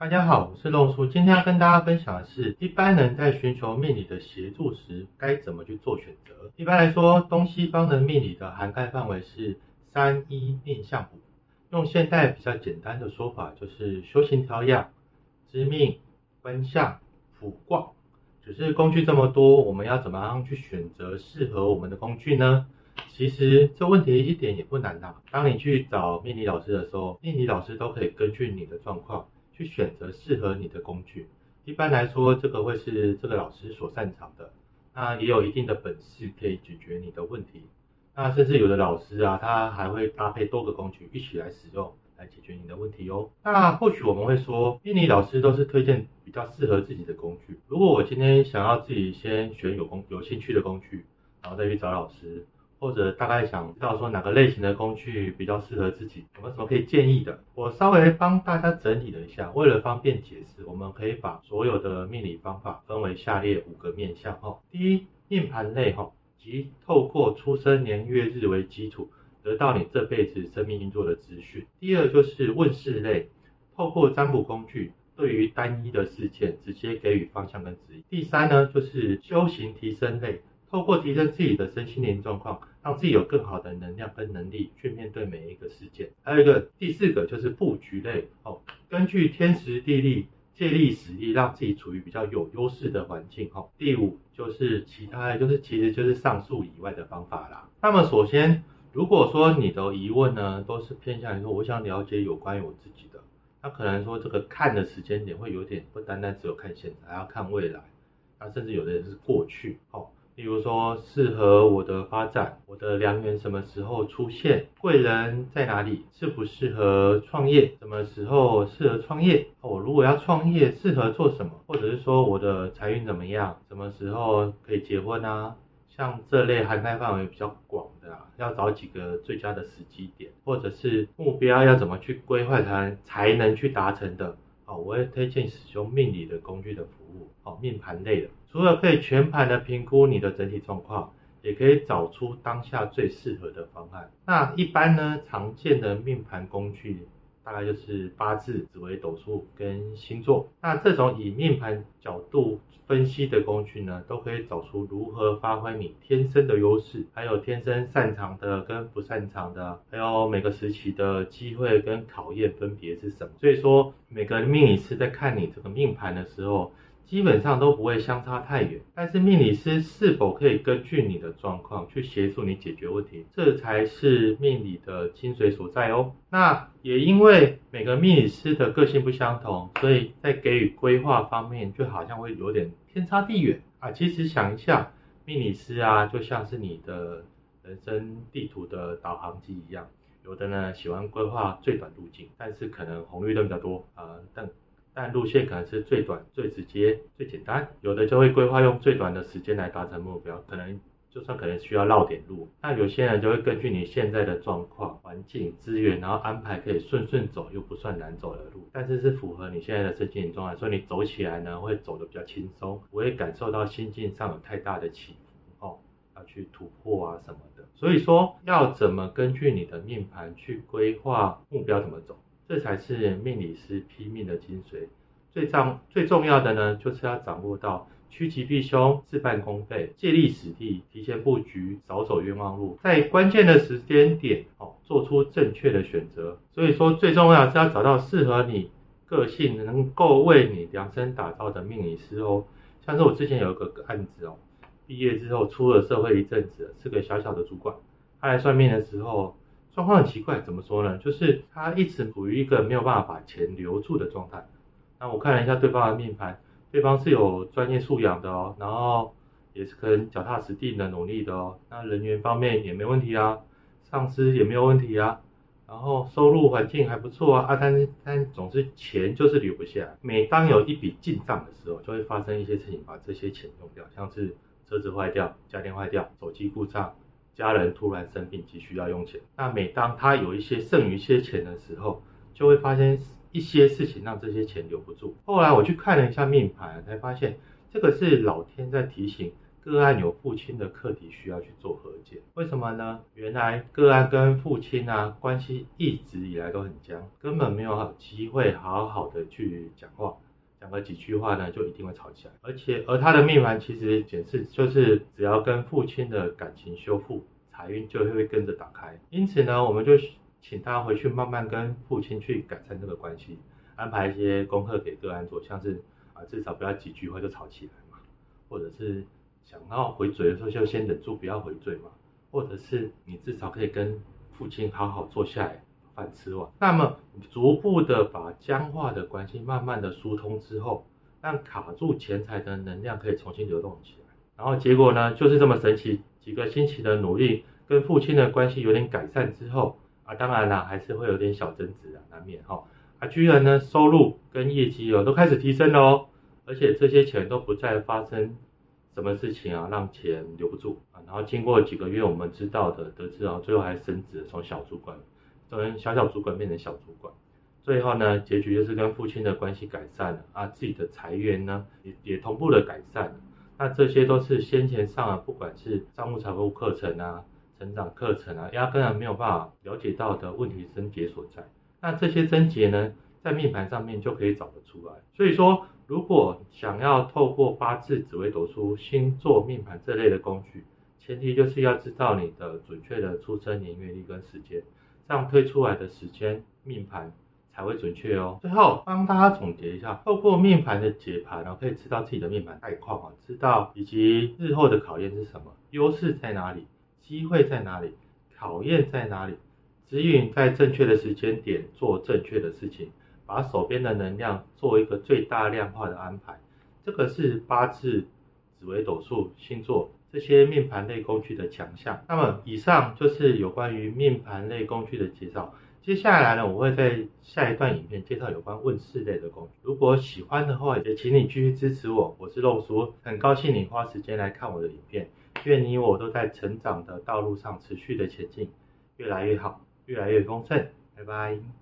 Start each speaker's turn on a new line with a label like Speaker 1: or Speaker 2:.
Speaker 1: 大家好，我是肉叔，今天要跟大家分享的是，一般人在寻求命理的协助时，该怎么去做选择。一般来说，东西方的命理的涵盖范围是三一命相卜，用现代比较简单的说法，就是修行调养、知命、分相、卜卦。只是工具这么多，我们要怎么样去选择适合我们的工具呢？其实这问题一点也不难呐。当你去找命理老师的时候，命理老师都可以根据你的状况。去选择适合你的工具。一般来说，这个会是这个老师所擅长的，那也有一定的本事可以解决你的问题。那甚至有的老师啊，他还会搭配多个工具一起来使用，来解决你的问题哦。那或许我们会说，印尼老师都是推荐比较适合自己的工具。如果我今天想要自己先选有工有兴趣的工具，然后再去找老师。或者大概想知道说哪个类型的工具比较适合自己，有没有什么可以建议的？我稍微帮大家整理了一下，为了方便解释，我们可以把所有的命理方法分为下列五个面向哈。第一，命盘类哈，即透过出生年月日为基础，得到你这辈子生命运作的资讯。第二就是问事类，透过占卜工具，对于单一的事件直接给予方向跟指引。第三呢，就是修行提升类。透过提升自己的身心灵状况，让自己有更好的能量跟能力去面对每一个事件。还有一个第四个就是布局类哦，根据天时地利借力使力，让自己处于比较有优势的环境哦。第五就是其他，就是其实就是上述以外的方法啦。那么首先，如果说你的疑问呢，都是偏向于说我想了解有关于我自己的，那可能说这个看的时间点会有点不单单只有看现在，还要看未来，那甚至有的人是过去哦。比如说，适合我的发展，我的良缘什么时候出现，贵人在哪里，适不适合创业，什么时候适合创业？我如果要创业，适合做什么？或者是说我的财运怎么样，什么时候可以结婚啊？像这类涵盖范围比较广的，要找几个最佳的时机点，或者是目标要怎么去规划才才能去达成的。好，我会推荐使用命理的工具的服务，哦，命盘类的。除了可以全盘的评估你的整体状况，也可以找出当下最适合的方案。那一般呢，常见的命盘工具大概就是八字、紫微斗数跟星座。那这种以命盘角度分析的工具呢，都可以找出如何发挥你天生的优势，还有天生擅长的跟不擅长的，还有每个时期的机会跟考验分别是什么。所以说，每个命理师在看你这个命盘的时候，基本上都不会相差太远，但是命理师是否可以根据你的状况去协助你解决问题，这才是命理的精髓所在哦。那也因为每个命理师的个性不相同，所以在给予规划方面就好像会有点天差地远啊。其实想一下，命理师啊，就像是你的人生地图的导航机一样，有的呢喜欢规划最短路径，但是可能红绿灯比较多啊，但。但路线可能是最短、最直接、最简单，有的就会规划用最短的时间来达成目标，可能就算可能需要绕点路。那有些人就会根据你现在的状况、环境、资源，然后安排可以顺顺走又不算难走的路，但是是符合你现在的身心状态，所以你走起来呢会走得比较轻松，不会感受到心境上有太大的起伏哦，要去突破啊什么的。所以说要怎么根据你的命盘去规划目标怎么走？这才是命理师拼命的精髓。最重最重要的呢，就是要掌握到趋吉避凶、事半功倍、借力使力、提前布局、少走冤枉路，在关键的时间点哦，做出正确的选择。所以说，最重要是要找到适合你个性、能够为你量身打造的命理师哦。像是我之前有一个案子哦，毕业之后出了社会一阵子，是个小小的主管，他来算命的时候。状况很奇怪，怎么说呢？就是他一直处于一个没有办法把钱留住的状态。那我看了一下对方的命盘，对方是有专业素养的哦，然后也是可能脚踏实地的努力的哦。那人员方面也没问题啊，上司也没有问题啊，然后收入环境还不错啊。啊，但是但总是钱就是留不下。每当有一笔进账的时候，就会发生一些事情，把这些钱用掉，像是车子坏掉、家电坏掉、手机故障。家人突然生病，急需要用钱。那每当他有一些剩余一些钱的时候，就会发现一些事情让这些钱留不住。后来我去看了一下命盘，才发现这个是老天在提醒个案有父亲的课题需要去做和解。为什么呢？原来个案跟父亲啊关系一直以来都很僵，根本没有好机会好好的去讲话，讲个几句话呢就一定会吵起来。而且而他的命盘其实显示就是只要跟父亲的感情修复，财运就会跟着打开。因此呢，我们就请他回去慢慢跟父亲去改善这个关系，安排一些功课给个案做，像是啊。至少不要几句话就吵起来嘛，或者是想要回嘴的时候就先忍住不要回嘴嘛，或者是你至少可以跟父亲好好坐下来饭吃完，那么逐步的把僵化的关系慢慢的疏通之后，让卡住钱财的能量可以重新流动起来，然后结果呢就是这么神奇，几个星期的努力跟父亲的关系有点改善之后啊，当然啦还是会有点小争执啊，难免哈，啊居然呢收入跟业绩哦都开始提升了哦。而且这些钱都不再发生什么事情啊，让钱留不住啊。然后经过几个月，我们知道的得知啊，最后还升职，从小主管从小小主管变成小主管。最后呢，结局就是跟父亲的关系改善了啊，自己的财源呢也也同步的改善了。那这些都是先前上了不管是商务财务课程啊、成长课程啊，压根没有办法了解到的问题症结所在。那这些症结呢，在命盘上面就可以找得出来。所以说。如果想要透过八字、紫微斗数、星座命盘这类的工具，前提就是要知道你的准确的出生年月日跟时间，这样推出来的时间命盘才会准确哦。最后帮大家总结一下，透过命盘的解盘呢，可以知道自己的命盘概况啊，知道以及日后的考验是什么，优势在哪里，机会在哪里，考验在哪里，指引在正确的时间点做正确的事情。把手边的能量做一个最大量化的安排，这个是八字、紫微斗数、星座这些面盘类工具的强项。那么以上就是有关于面盘类工具的介绍。接下来呢，我会在下一段影片介绍有关问世类的工具。如果喜欢的话，也请你继续支持我。我是肉叔，很高兴你花时间来看我的影片。愿你我都在成长的道路上持续的前进，越来越好，越来越丰盛。拜拜。